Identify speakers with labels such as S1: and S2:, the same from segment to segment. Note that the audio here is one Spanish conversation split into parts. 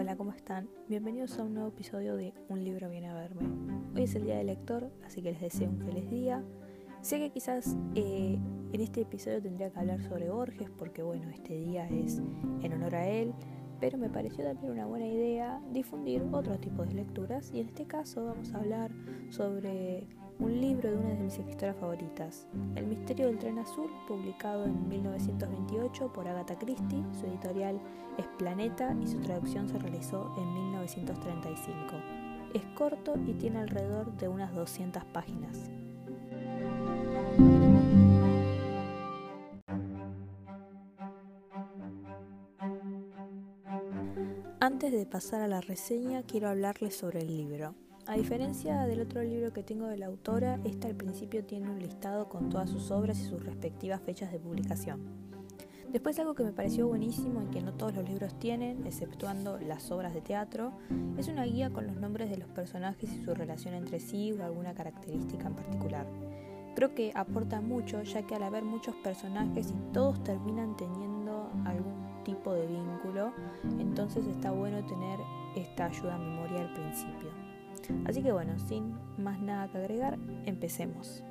S1: Hola, ¿cómo están? Bienvenidos a un nuevo episodio de Un libro viene a verme. Hoy es el día del lector, así que les deseo un feliz día. Sé que quizás eh, en este episodio tendría que hablar sobre Borges, porque bueno, este día es en honor a él, pero me pareció también una buena idea difundir otro tipo de lecturas y en este caso vamos a hablar sobre un libro de una de mis escritoras favoritas, El misterio del tren azul, publicado en 1928 por Agatha Christie, su editorial es Planeta y su traducción se realizó en 1935. Es corto y tiene alrededor de unas 200 páginas. Antes de pasar a la reseña, quiero hablarles sobre el libro. A diferencia del otro libro que tengo de la autora, este al principio tiene un listado con todas sus obras y sus respectivas fechas de publicación. Después algo que me pareció buenísimo y que no todos los libros tienen, exceptuando las obras de teatro, es una guía con los nombres de los personajes y su relación entre sí o alguna característica en particular. Creo que aporta mucho ya que al haber muchos personajes y todos terminan teniendo algún tipo de vínculo, entonces está bueno tener esta ayuda a memoria al principio. Así que bueno, sin más nada que agregar, empecemos.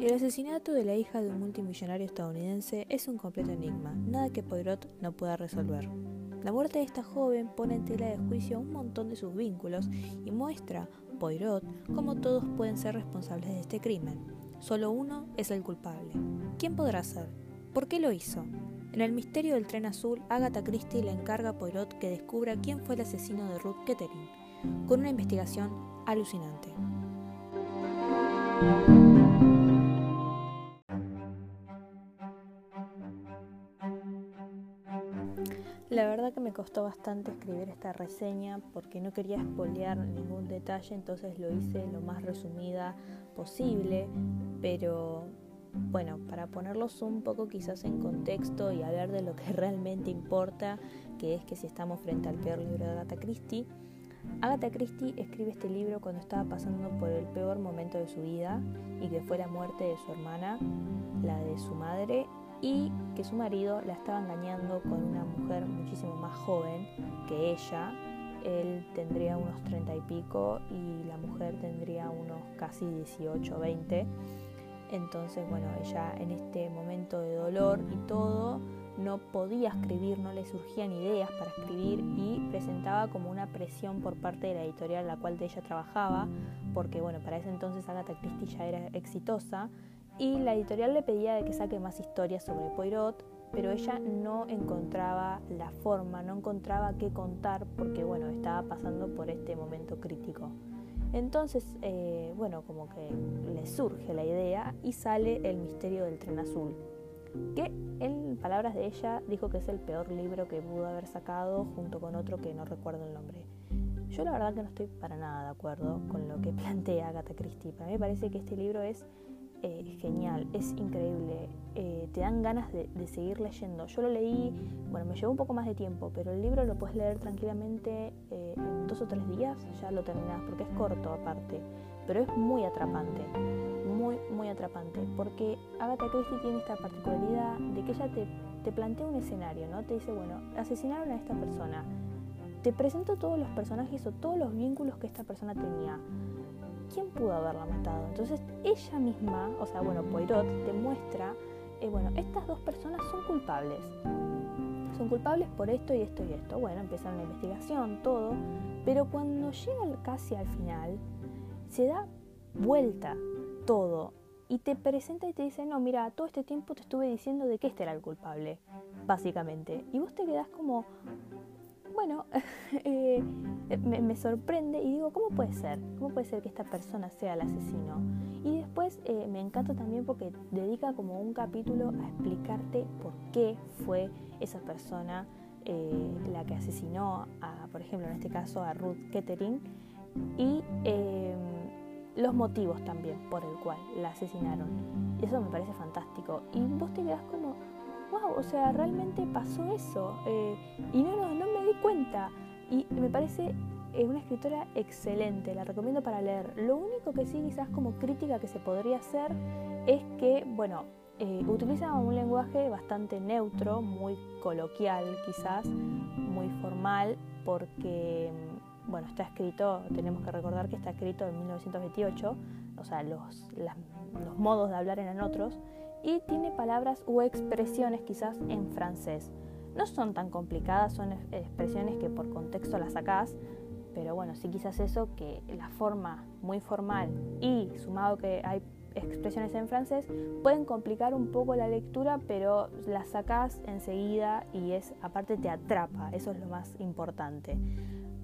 S1: El asesinato de la hija de un multimillonario estadounidense es un completo enigma, nada que Poirot no pueda resolver. La muerte de esta joven pone en tela de juicio un montón de sus vínculos y muestra, Poirot, cómo todos pueden ser responsables de este crimen. Solo uno es el culpable. ¿Quién podrá ser? ¿Por qué lo hizo? En el misterio del tren azul, Agatha Christie le encarga a Poirot que descubra quién fue el asesino de Ruth Kettering, con una investigación alucinante. La verdad que me costó bastante escribir esta reseña porque no quería espolear ningún detalle, entonces lo hice lo más resumida posible, pero bueno, para ponerlos un poco quizás en contexto y hablar de lo que realmente importa, que es que si estamos frente al peor libro de Agatha Christie, Agatha Christie escribe este libro cuando estaba pasando por el peor momento de su vida y que fue la muerte de su hermana, la de su madre y que su marido la estaba engañando con una mujer muchísimo más joven que ella. Él tendría unos 30 y pico y la mujer tendría unos casi 18 o 20 entonces, bueno, ella en este momento de dolor y todo no podía escribir, no le surgían ideas para escribir y presentaba como una presión por parte de la editorial en la cual ella trabajaba, porque bueno, para ese entonces Agatha Christie ya era exitosa y la editorial le pedía de que saque más historias sobre Poirot, pero ella no encontraba la forma, no encontraba qué contar porque bueno, estaba pasando por este momento crítico. Entonces, eh, bueno, como que le surge la idea y sale El misterio del tren azul, que en palabras de ella dijo que es el peor libro que pudo haber sacado junto con otro que no recuerdo el nombre. Yo la verdad que no estoy para nada de acuerdo con lo que plantea Agatha Christie. Para mí me parece que este libro es eh, genial, es increíble, eh, te dan ganas de, seguir leyendo. Yo lo leí, bueno, me llevó un poco más de tiempo, pero el libro lo puedes leer tranquilamente eh, en dos o tres días, ya lo terminas, porque es corto aparte, pero es muy atrapante, muy, muy atrapante, porque Agatha Christie tiene esta particularidad de que ella te, te plantea un escenario, ¿no? Te dice, bueno, asesinaron a esta persona, te presento todos los personajes o todos los vínculos que esta persona tenía ¿quién pudo haberla matado? Entonces ella misma, o sea, bueno, Poirot te muestra, eh, bueno, estas dos personas son culpables. Son culpables por esto y esto y esto. Bueno, empiezan la investigación, todo, pero cuando llega casi al final, se da vuelta todo y te presenta y te dice, no, mira, todo este tiempo te estuve diciendo de que este era el culpable, básicamente. Y vos te quedás como, bueno, eh, me, sorprende y digo, ¿cómo puede ser? ¿Cómo puede ser que esta persona sea el asesino? Y después eh, me encanta también porque dedica como un capítulo a explicarte por qué fue esa persona eh, la que asesinó, a, por ejemplo, en este caso a Ruth Kettering, y em, los motivos también por el cual la asesinaron. Y eso me parece fantástico. Y vos te quedás como, wow, o sea, realmente pasó eso. y no, no, me di cuenta. Y me parece es una escritora excelente, la recomiendo para leer. Lo único que sí quizás como crítica que se podría hacer es que, bueno, eh, utiliza un lenguaje bastante neutro, muy coloquial quizás, muy formal, porque, bueno, está escrito, tenemos que recordar que está escrito en 1928, o sea, los, los modos de hablar eran otros, y tiene palabras u expresiones quizás en francés. No son tan complicadas, son expresiones que por contexto las sacás, pero bueno, sí quizás eso, que la forma muy formal y sumado que hay expresiones en francés, pueden complicar un poco la lectura, pero las sacás enseguida y es aparte te atrapa, eso es lo más importante.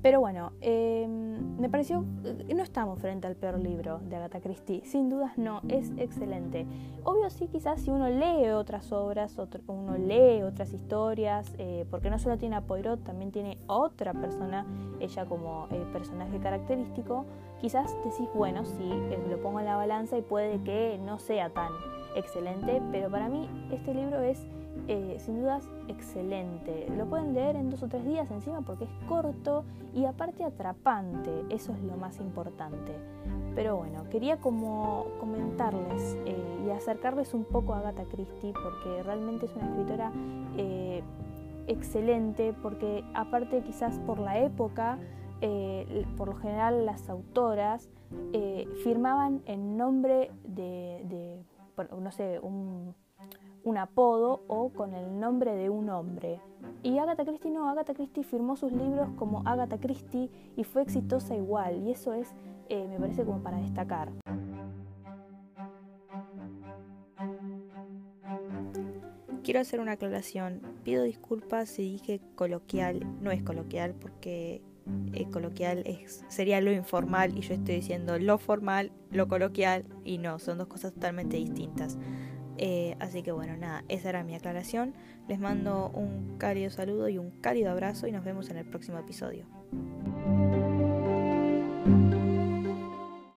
S1: Pero bueno, em, me pareció, eh, no estamos frente al peor libro de Agatha Christie, sin dudas no, es excelente. Obvio sí, quizás si uno lee otras obras, uno lee otras historias, eh, porque no solo tiene a Poirot, también tiene otra persona, ella como eh, personaje característico, quizás decís, bueno, sí, lo pongo en la balanza y puede que no sea tan excelente, pero para mí este libro es eh, sin dudas excelente. Lo pueden leer en dos o tres días encima porque es corto y aparte atrapante, eso es lo más importante. Pero bueno, quería como comentarles eh, y acercarles un poco a Agatha Christie porque realmente es una escritora eh, excelente porque aparte quizás por la época, por lo general las autoras firmaban en nombre de, de no sé, un un apodo o con el nombre de un hombre. Y Agatha Christie no, Agatha Christie firmó sus libros como Agatha Christie y fue exitosa igual, y eso es, eh, me parece como para destacar. Quiero hacer una aclaración. Pido disculpas si dije coloquial. No es coloquial porque eh, coloquial es, sería lo informal y yo estoy diciendo lo formal, lo coloquial y no, son dos cosas totalmente distintas. Eh, así que bueno, nada, esa era mi aclaración. Les mando un cálido saludo y un cálido abrazo y nos vemos en el próximo episodio.